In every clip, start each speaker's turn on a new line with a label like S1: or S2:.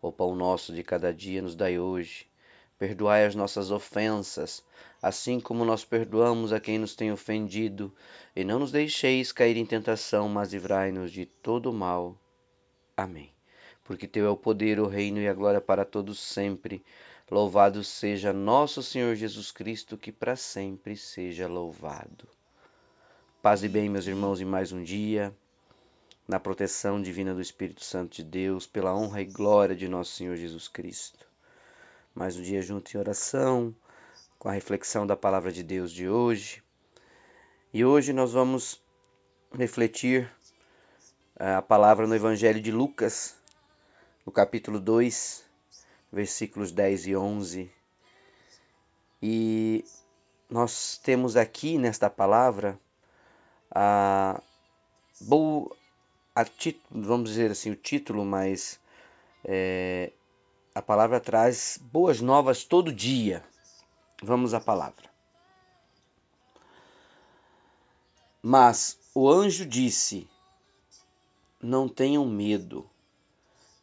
S1: O pão nosso de cada dia nos dai hoje. Perdoai as nossas ofensas, assim como nós perdoamos a quem nos tem ofendido, e não nos deixeis cair em tentação, mas livrai-nos de todo mal. Amém. Porque teu é o poder, o reino e a glória para todos sempre. Louvado seja nosso Senhor Jesus Cristo, que para sempre seja louvado. Paz e bem, meus irmãos, em mais um dia na proteção divina do Espírito Santo de Deus, pela honra e glória de nosso Senhor Jesus Cristo. Mais um dia junto em oração, com a reflexão da palavra de Deus de hoje. E hoje nós vamos refletir eh, a palavra no Evangelho de Lucas, no capítulo 2, versículos 10 e 11. E nós temos aqui nesta palavra a boa a vamos dizer assim, o título, mas é, a palavra traz boas novas todo dia. Vamos à palavra. Mas o anjo disse: Não tenham medo.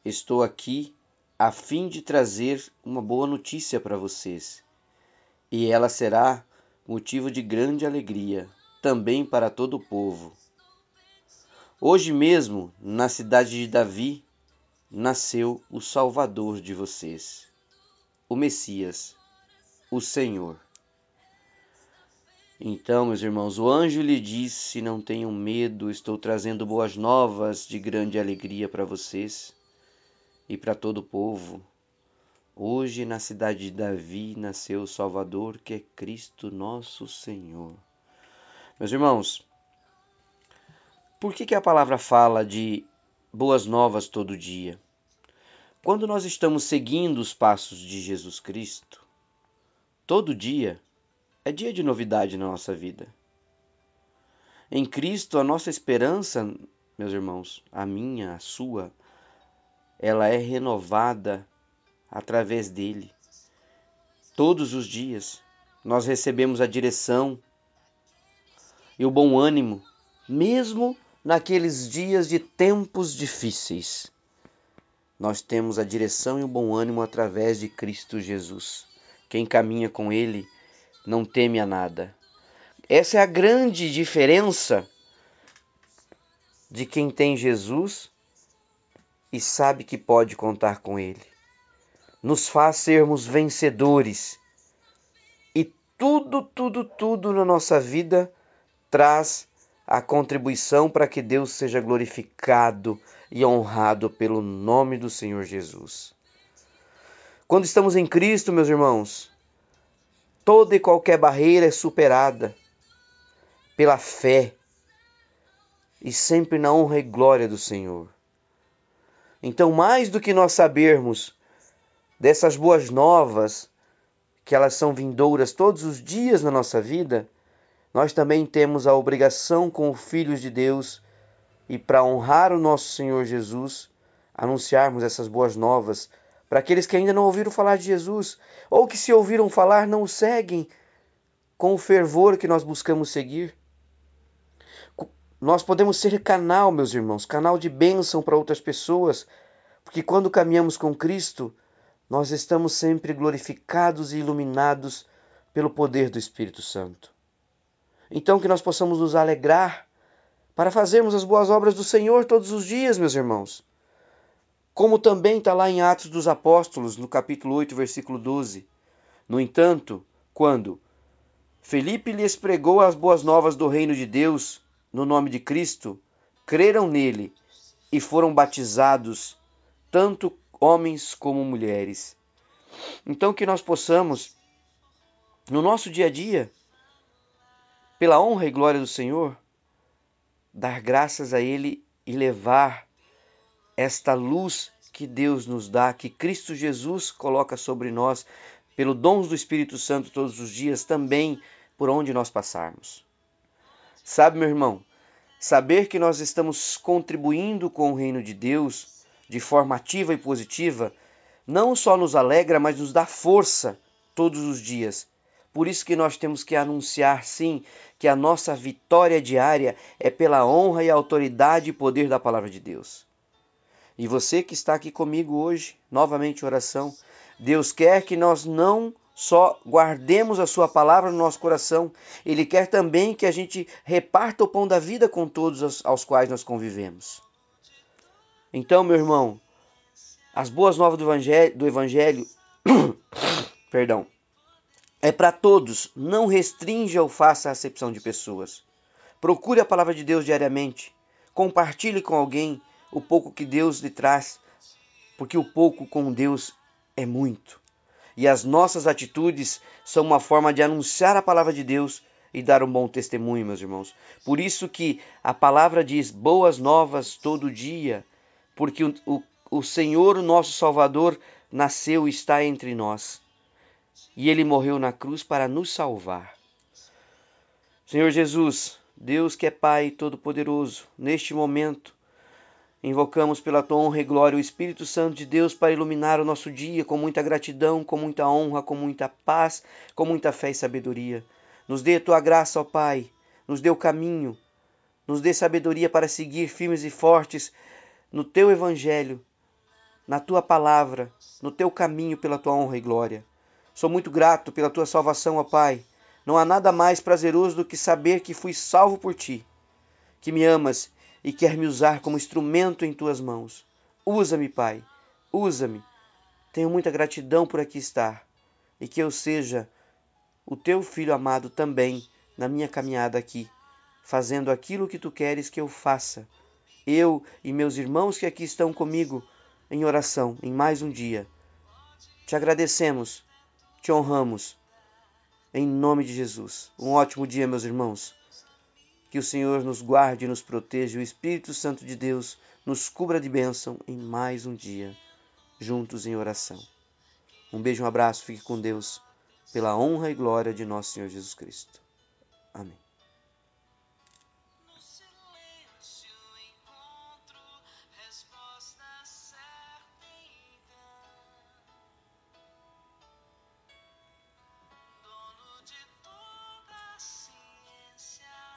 S1: Estou aqui a fim de trazer uma boa notícia para vocês. E ela será motivo de grande alegria também para todo o povo Hoje mesmo, na cidade de Davi, nasceu o Salvador de vocês, o Messias, o Senhor. Então, meus irmãos, o anjo lhe disse: Não tenham medo, estou trazendo boas novas de grande alegria para vocês e para todo o povo. Hoje, na cidade de Davi, nasceu o Salvador, que é Cristo nosso Senhor. Meus irmãos, por que, que a palavra fala de boas novas todo dia? Quando nós estamos seguindo os passos de Jesus Cristo, todo dia é dia de novidade na nossa vida. Em Cristo, a nossa esperança, meus irmãos, a minha, a sua, ela é renovada através dele. Todos os dias nós recebemos a direção e o bom ânimo, mesmo naqueles dias de tempos difíceis. Nós temos a direção e o bom ânimo através de Cristo Jesus. Quem caminha com Ele não teme a nada. Essa é a grande diferença de quem tem Jesus e sabe que pode contar com Ele. Nos faz sermos vencedores. E tudo, tudo, tudo na nossa vida traz a contribuição para que Deus seja glorificado e honrado pelo nome do Senhor Jesus. Quando estamos em Cristo, meus irmãos, toda e qualquer barreira é superada pela fé e sempre na honra e glória do Senhor. Então, mais do que nós sabermos dessas boas novas, que elas são vindouras todos os dias na nossa vida, nós também temos a obrigação, como filhos de Deus, e para honrar o nosso Senhor Jesus, anunciarmos essas boas novas para aqueles que ainda não ouviram falar de Jesus, ou que se ouviram falar não o seguem com o fervor que nós buscamos seguir. Nós podemos ser canal, meus irmãos, canal de bênção para outras pessoas, porque quando caminhamos com Cristo, nós estamos sempre glorificados e iluminados pelo poder do Espírito Santo. Então, que nós possamos nos alegrar para fazermos as boas obras do Senhor todos os dias, meus irmãos. Como também está lá em Atos dos Apóstolos, no capítulo 8, versículo 12. No entanto, quando Felipe lhes pregou as boas novas do reino de Deus no nome de Cristo, creram nele e foram batizados, tanto homens como mulheres. Então, que nós possamos, no nosso dia a dia, pela honra e glória do Senhor, dar graças a Ele e levar esta luz que Deus nos dá, que Cristo Jesus coloca sobre nós, pelo dons do Espírito Santo todos os dias, também por onde nós passarmos. Sabe, meu irmão, saber que nós estamos contribuindo com o reino de Deus de forma ativa e positiva, não só nos alegra, mas nos dá força todos os dias. Por isso que nós temos que anunciar sim que a nossa vitória diária é pela honra e autoridade e poder da palavra de Deus. E você que está aqui comigo hoje, novamente oração, Deus quer que nós não só guardemos a sua palavra no nosso coração, ele quer também que a gente reparta o pão da vida com todos aos, quais nós convivemos. Então, meu irmão, as boas novas do evangelho, do evangelho perdão, é para todos, não restrinja ou faça acepção de pessoas. Procure a palavra de Deus diariamente. Compartilhe com alguém o pouco que Deus lhe traz, porque o pouco com Deus é muito. E as nossas atitudes são uma forma de anunciar a palavra de Deus e dar um bom testemunho, meus irmãos. Por isso que a palavra diz boas novas todo dia, porque o, o, o Senhor, o nosso Salvador, nasceu e está entre nós. E ele morreu na cruz para nos salvar. Senhor Jesus, Deus que é Pai Todo-Poderoso, neste momento, Invocamos pela tua honra e glória o Espírito Santo de Deus para iluminar o nosso dia com muita gratidão, com muita honra, com muita paz, com muita fé e sabedoria. Nos dê a tua graça, ó Pai, nos dê o caminho, nos dê sabedoria para seguir firmes e fortes no teu evangelho, na tua palavra, no teu caminho pela tua honra e glória. Sou muito grato pela tua salvação, ó Pai. Não há nada mais prazeroso do que saber que fui salvo por ti, que me amas e quer me usar como instrumento em tuas mãos. Usa-me, Pai, usa-me. Tenho muita gratidão por aqui estar e que eu seja o teu filho amado também na minha caminhada aqui, fazendo aquilo que tu queres que eu faça. Eu e meus irmãos que aqui estão comigo em oração em mais um dia. Te agradecemos, te honramos. Em nome de Jesus. Um ótimo dia, meus irmãos. Que o Senhor nos guarde e nos proteja, o Espírito Santo de Deus nos cubra de bênção em mais um dia, juntos em oração. Um beijo, um abraço, fique com Deus, pela honra e glória de nosso Senhor Jesus Cristo. Amém.